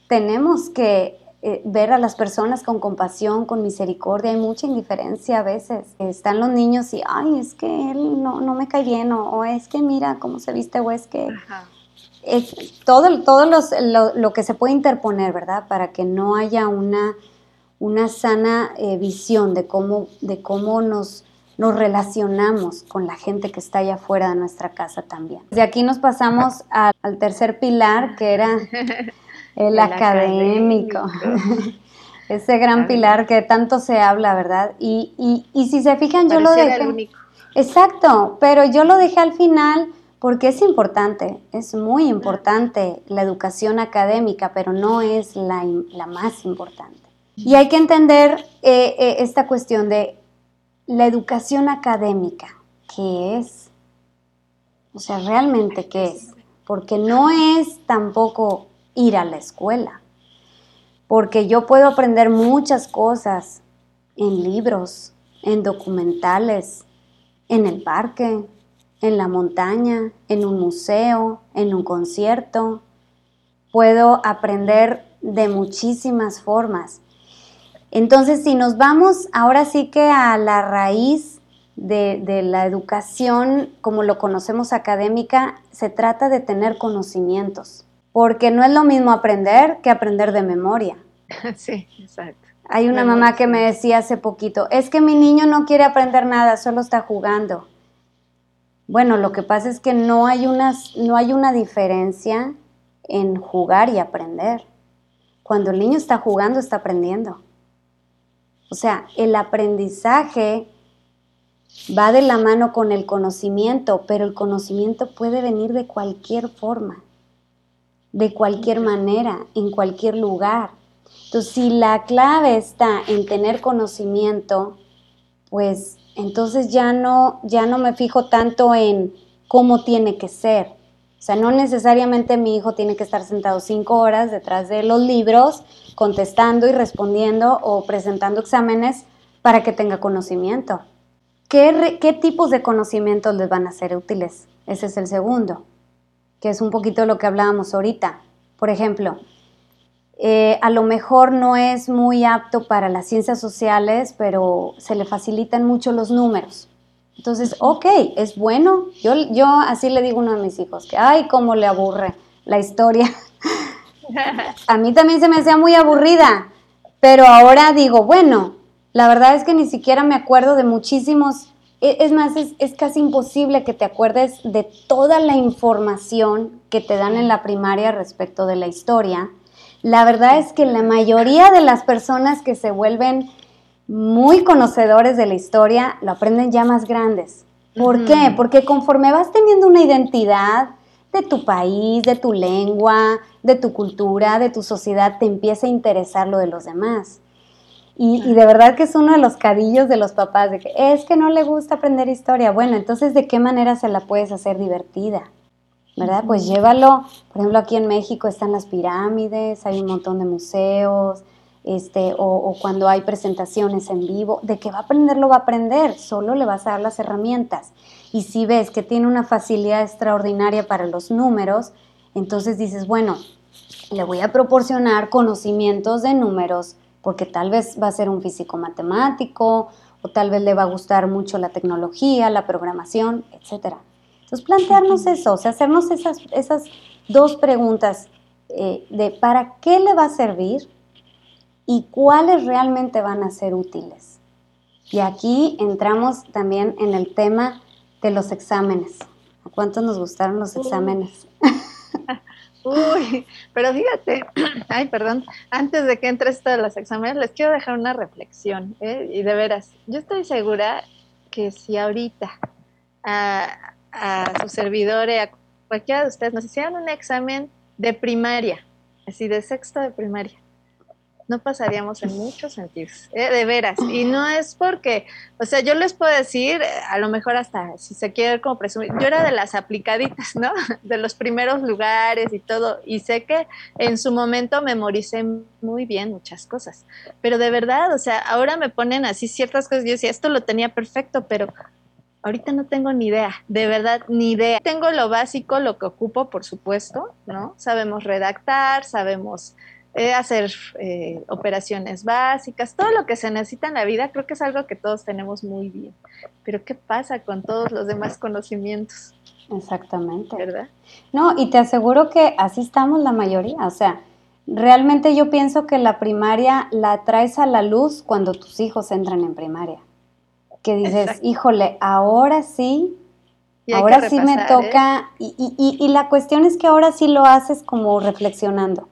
tenemos que eh, ver a las personas con compasión, con misericordia. Hay mucha indiferencia a veces. Están los niños y, ay, es que él no, no me cae bien, o, es que mira cómo se viste, o es que... todo, todo lo, que se puede interponer, ¿verdad? Para que no haya una, una sana eh, visión de cómo, de cómo nos, nos relacionamos con la gente que está allá afuera de nuestra casa también. De aquí nos pasamos al, tercer pilar, que era el, académico. Ese gran pilar que tanto se habla, ¿verdad? Y, y, y si se fijan, yo lo dejé. Exacto, pero yo lo dejé al final porque es importante, es muy importante la educación académica, pero no es la, más importante. Y hay que entender eh, eh, esta cuestión de la educación académica, ¿qué es? O sea, realmente qué es, porque no es tampoco ir a la escuela, porque yo puedo aprender muchas cosas en libros, en documentales, en el parque, en la montaña, en un museo, en un concierto. Puedo aprender de muchísimas formas. Entonces, si nos vamos ahora sí que a la raíz de, la educación, como lo conocemos académica, se trata de tener conocimientos, porque no es lo mismo aprender que aprender de memoria. Sí, exacto. Hay una mamá que me decía hace poquito, es que mi niño no quiere aprender nada, solo está jugando. Bueno, lo que pasa es que no hay, no hay una diferencia en jugar y aprender. Cuando el niño está jugando, está aprendiendo. O sea, el aprendizaje va de la mano con el conocimiento, pero el conocimiento puede venir de cualquier forma, de cualquier manera, en cualquier lugar. Entonces, si la clave está en tener conocimiento, pues entonces ya no, ya no me fijo tanto en cómo tiene que ser. O sea, no necesariamente mi hijo tiene que estar sentado cinco horas detrás de los libros, contestando y respondiendo o presentando exámenes para que tenga conocimiento. ¿Qué, ¿Qué, tipos de conocimientos les van a ser útiles? Ese es el segundo, que es un poquito lo que hablábamos ahorita. Por ejemplo, eh, a lo mejor no es muy apto para las ciencias sociales, pero se le facilitan mucho los números. Entonces, ok, es bueno. Yo, yo así le digo a uno de mis hijos, que, ay, cómo le aburre la historia. a mí también se me hacía muy aburrida, pero ahora digo, bueno, la verdad es que ni siquiera me acuerdo de muchísimos, es más, es, es casi imposible que te acuerdes de toda la información que te dan en la primaria respecto de la historia la verdad es que la mayoría de las personas que se vuelven muy conocedores de la historia lo aprenden ya más grandes. ¿Por qué? Porque conforme vas teniendo una identidad de tu país, de tu lengua, de tu cultura, de tu sociedad, te empieza a interesar lo de los demás. Y, y, de verdad que es uno de los cadillos de los papás, de que es que no le gusta aprender historia. Bueno, entonces, ¿de qué manera se la puedes hacer divertida? ¿verdad? Pues llévalo, por ejemplo, aquí en México están las pirámides, hay un montón de museos, este, o, cuando hay presentaciones en vivo, de que va a aprender, lo va a aprender, solo le vas a dar las herramientas. Y si ves que tiene una facilidad extraordinaria para los números, entonces dices, bueno, le voy a proporcionar conocimientos de números, porque tal vez va a ser un físico matemático, o tal vez le va a gustar mucho la tecnología, la programación, etcétera. Entonces, plantearnos eso, o sea, hacernos esas, esas dos preguntas eh, de para qué le va a servir y cuáles realmente van a ser útiles. Y aquí entramos también en el tema de los exámenes. ¿A cuántos nos gustaron los exámenes? Uy, pero fíjate, ay, perdón, antes de que entre esto de los exámenes, les quiero dejar una reflexión, ¿eh? y de veras, yo estoy segura que si ahorita ah, a su servidor a cualquiera de ustedes nos hicieran un examen de primaria, así de sexto de primaria, no pasaríamos en muchos sentidos, ¿eh? de veras. Y no es porque, o sea, yo les puedo decir, a lo mejor hasta si se quiere como presumir, yo era de las aplicaditas, ¿no? De los primeros lugares y todo. Y sé que en su momento memoricé muy bien muchas cosas. Pero de verdad, o sea, ahora me ponen así ciertas cosas. Yo decía, esto lo tenía perfecto, pero Ahorita no tengo ni idea, de verdad, ni idea. Tengo lo básico, lo que ocupo, por supuesto, ¿no? Sabemos redactar, sabemos eh, hacer eh, operaciones básicas, todo lo que se necesita en la vida, creo que es algo que todos tenemos muy bien. Pero ¿qué pasa con todos los demás conocimientos? Exactamente. ¿Verdad? No, y te aseguro que así estamos la mayoría. O sea, realmente yo pienso que la primaria la traes a la luz cuando tus hijos entran en primaria. Que dices, híjole, ahora sí ahora sí me ¿eh? toca, y, y, y, la cuestión es que ahora sí lo haces como reflexionando.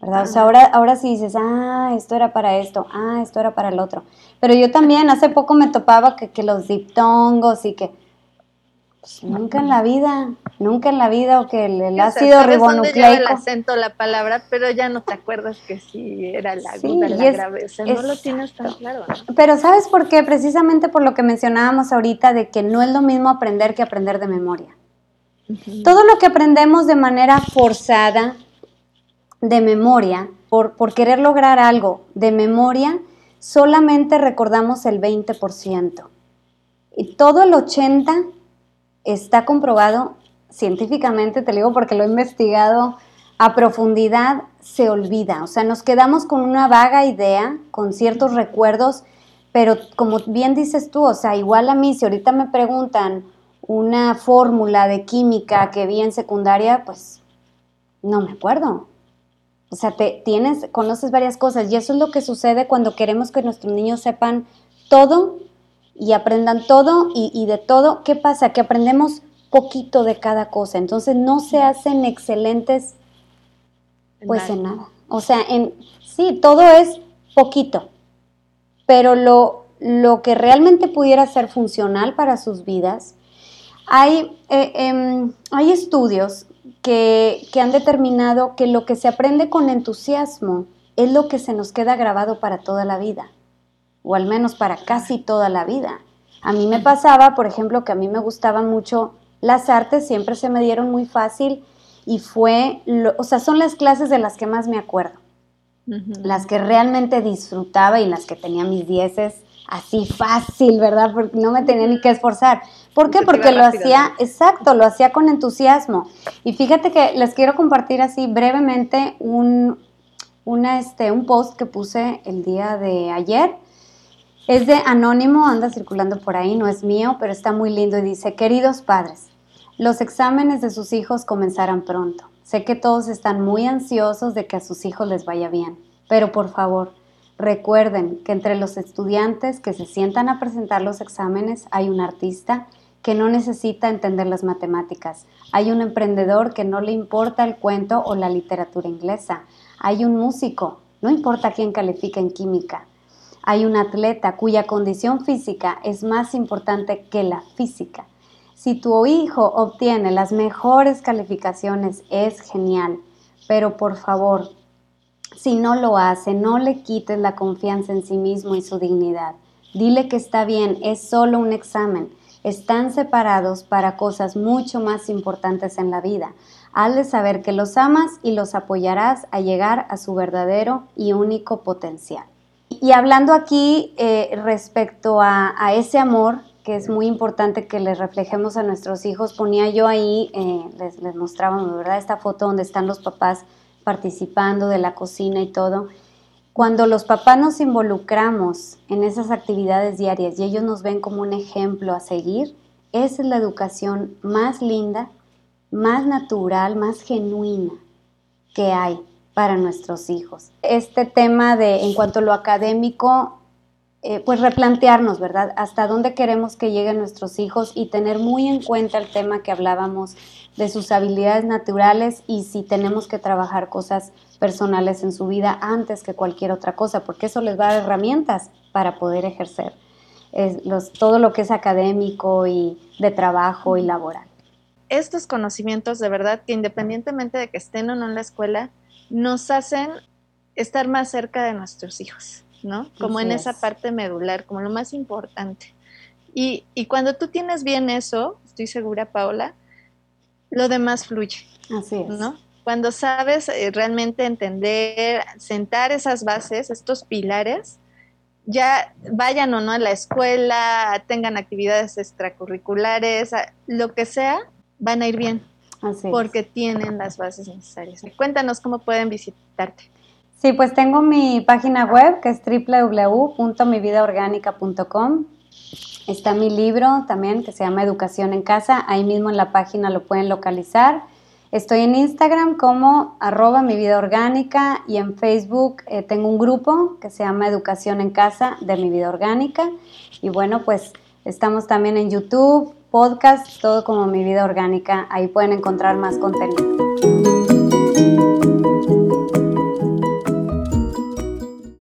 ¿Verdad? O sea, ahora, ahora sí dices, ah, esto era para esto, ah, esto era para el otro. Pero yo también hace poco me topaba que, que los diptongos y que pues, nunca en la vida, nunca en la vida, o que el, ácido ribonucleico. el acento la palabra, pero ya no te acuerdas que sí era la aguda, la graveza, no lo tienes tan claro. Pero ¿sabes por qué? Precisamente por lo que mencionábamos ahorita de que no es lo mismo aprender que aprender de memoria. Todo lo que aprendemos de manera forzada, de memoria, por, por querer lograr algo de memoria, solamente recordamos el 20%. Y todo el 80% está comprobado científicamente, te digo porque lo he investigado a profundidad, se olvida. O sea, nos quedamos con una vaga idea, con ciertos recuerdos, pero como bien dices tú, o sea, igual a mí, si ahorita me preguntan una fórmula de química que vi en secundaria, pues no me acuerdo. O sea, te tienes, conoces varias cosas y eso es lo que sucede cuando queremos que nuestros niños sepan todo y aprendan todo y, de todo. ¿Qué pasa? Que aprendemos poquito de cada cosa. Entonces no se hacen excelentes pues en nada. O sea, en sí, todo es poquito. Pero lo, lo que realmente pudiera ser funcional para sus vidas, hay, eh, em, hay estudios que, que han determinado que lo que se aprende con entusiasmo es lo que se nos queda grabado para toda la vida o al menos para casi toda la vida. A mí me pasaba, por ejemplo, que a mí me gustaban mucho las artes, siempre se me dieron muy fácil y fue, o sea, son las clases de las que más me acuerdo, las que realmente disfrutaba y las que tenía mis dieces así fácil, ¿verdad? Porque no me tenía ni que esforzar. ¿Por qué? Porque lo hacía, exacto, lo hacía con entusiasmo. Y fíjate que les quiero compartir así brevemente un, una, este, un post que puse el día de ayer es de Anónimo, anda circulando por ahí, no es mío, pero está muy lindo y dice, queridos padres, los exámenes de sus hijos comenzarán pronto. Sé que todos están muy ansiosos de que a sus hijos les vaya bien, pero por favor, recuerden que entre los estudiantes que se sientan a presentar los exámenes hay un artista que no necesita entender las matemáticas, hay un emprendedor que no le importa el cuento o la literatura inglesa, hay un músico, no importa quién califica en química, hay un atleta cuya condición física es más importante que la física. Si tu hijo obtiene las mejores calificaciones, es genial, pero por favor, si no lo hace, no le quites la confianza en sí mismo y su dignidad. Dile que está bien, es solo un examen. Están separados para cosas mucho más importantes en la vida. Hazle saber que los amas y los apoyarás a llegar a su verdadero y único potencial. Y hablando aquí eh, respecto a, ese amor, que es muy importante que le reflejemos a nuestros hijos, ponía yo ahí, eh, les, les mostraba, ¿verdad? Esta foto donde están los papás participando de la cocina y todo. Cuando los papás nos involucramos en esas actividades diarias y ellos nos ven como un ejemplo a seguir, esa es la educación más linda, más natural, más genuina que hay para nuestros hijos. Este tema de, en cuanto a lo académico, eh, pues replantearnos, ¿verdad? Hasta dónde queremos que lleguen nuestros hijos y tener muy en cuenta el tema que hablábamos de sus habilidades naturales y si tenemos que trabajar cosas personales en su vida antes que cualquier otra cosa, porque eso les va a dar herramientas para poder ejercer todo lo que es académico y de trabajo y laboral. Estos conocimientos de verdad que independientemente de que estén o no en la escuela, nos hacen estar más cerca de nuestros hijos, ¿no? Como en esa parte medular, como lo más importante. Y, cuando tú tienes bien eso, estoy segura, Paola, lo demás fluye. Así es. ¿no? Cuando sabes eh, realmente entender, sentar esas bases, estos pilares, ya vayan o no a la escuela, tengan actividades extracurriculares, lo que sea, van a ir bien porque tienen las bases necesarias. Cuéntanos cómo pueden visitarte. Sí, pues tengo mi página web que es www.mividaorgánica.com. Está mi libro también que se llama Educación en Casa. Ahí mismo en la página lo pueden localizar. Estoy en Instagram como arroba mi vida orgánica y en Facebook eh, tengo un grupo que se llama Educación en Casa de mi vida orgánica. Y bueno, pues estamos también en YouTube, podcast, todo como mi vida orgánica. Ahí pueden encontrar más contenido.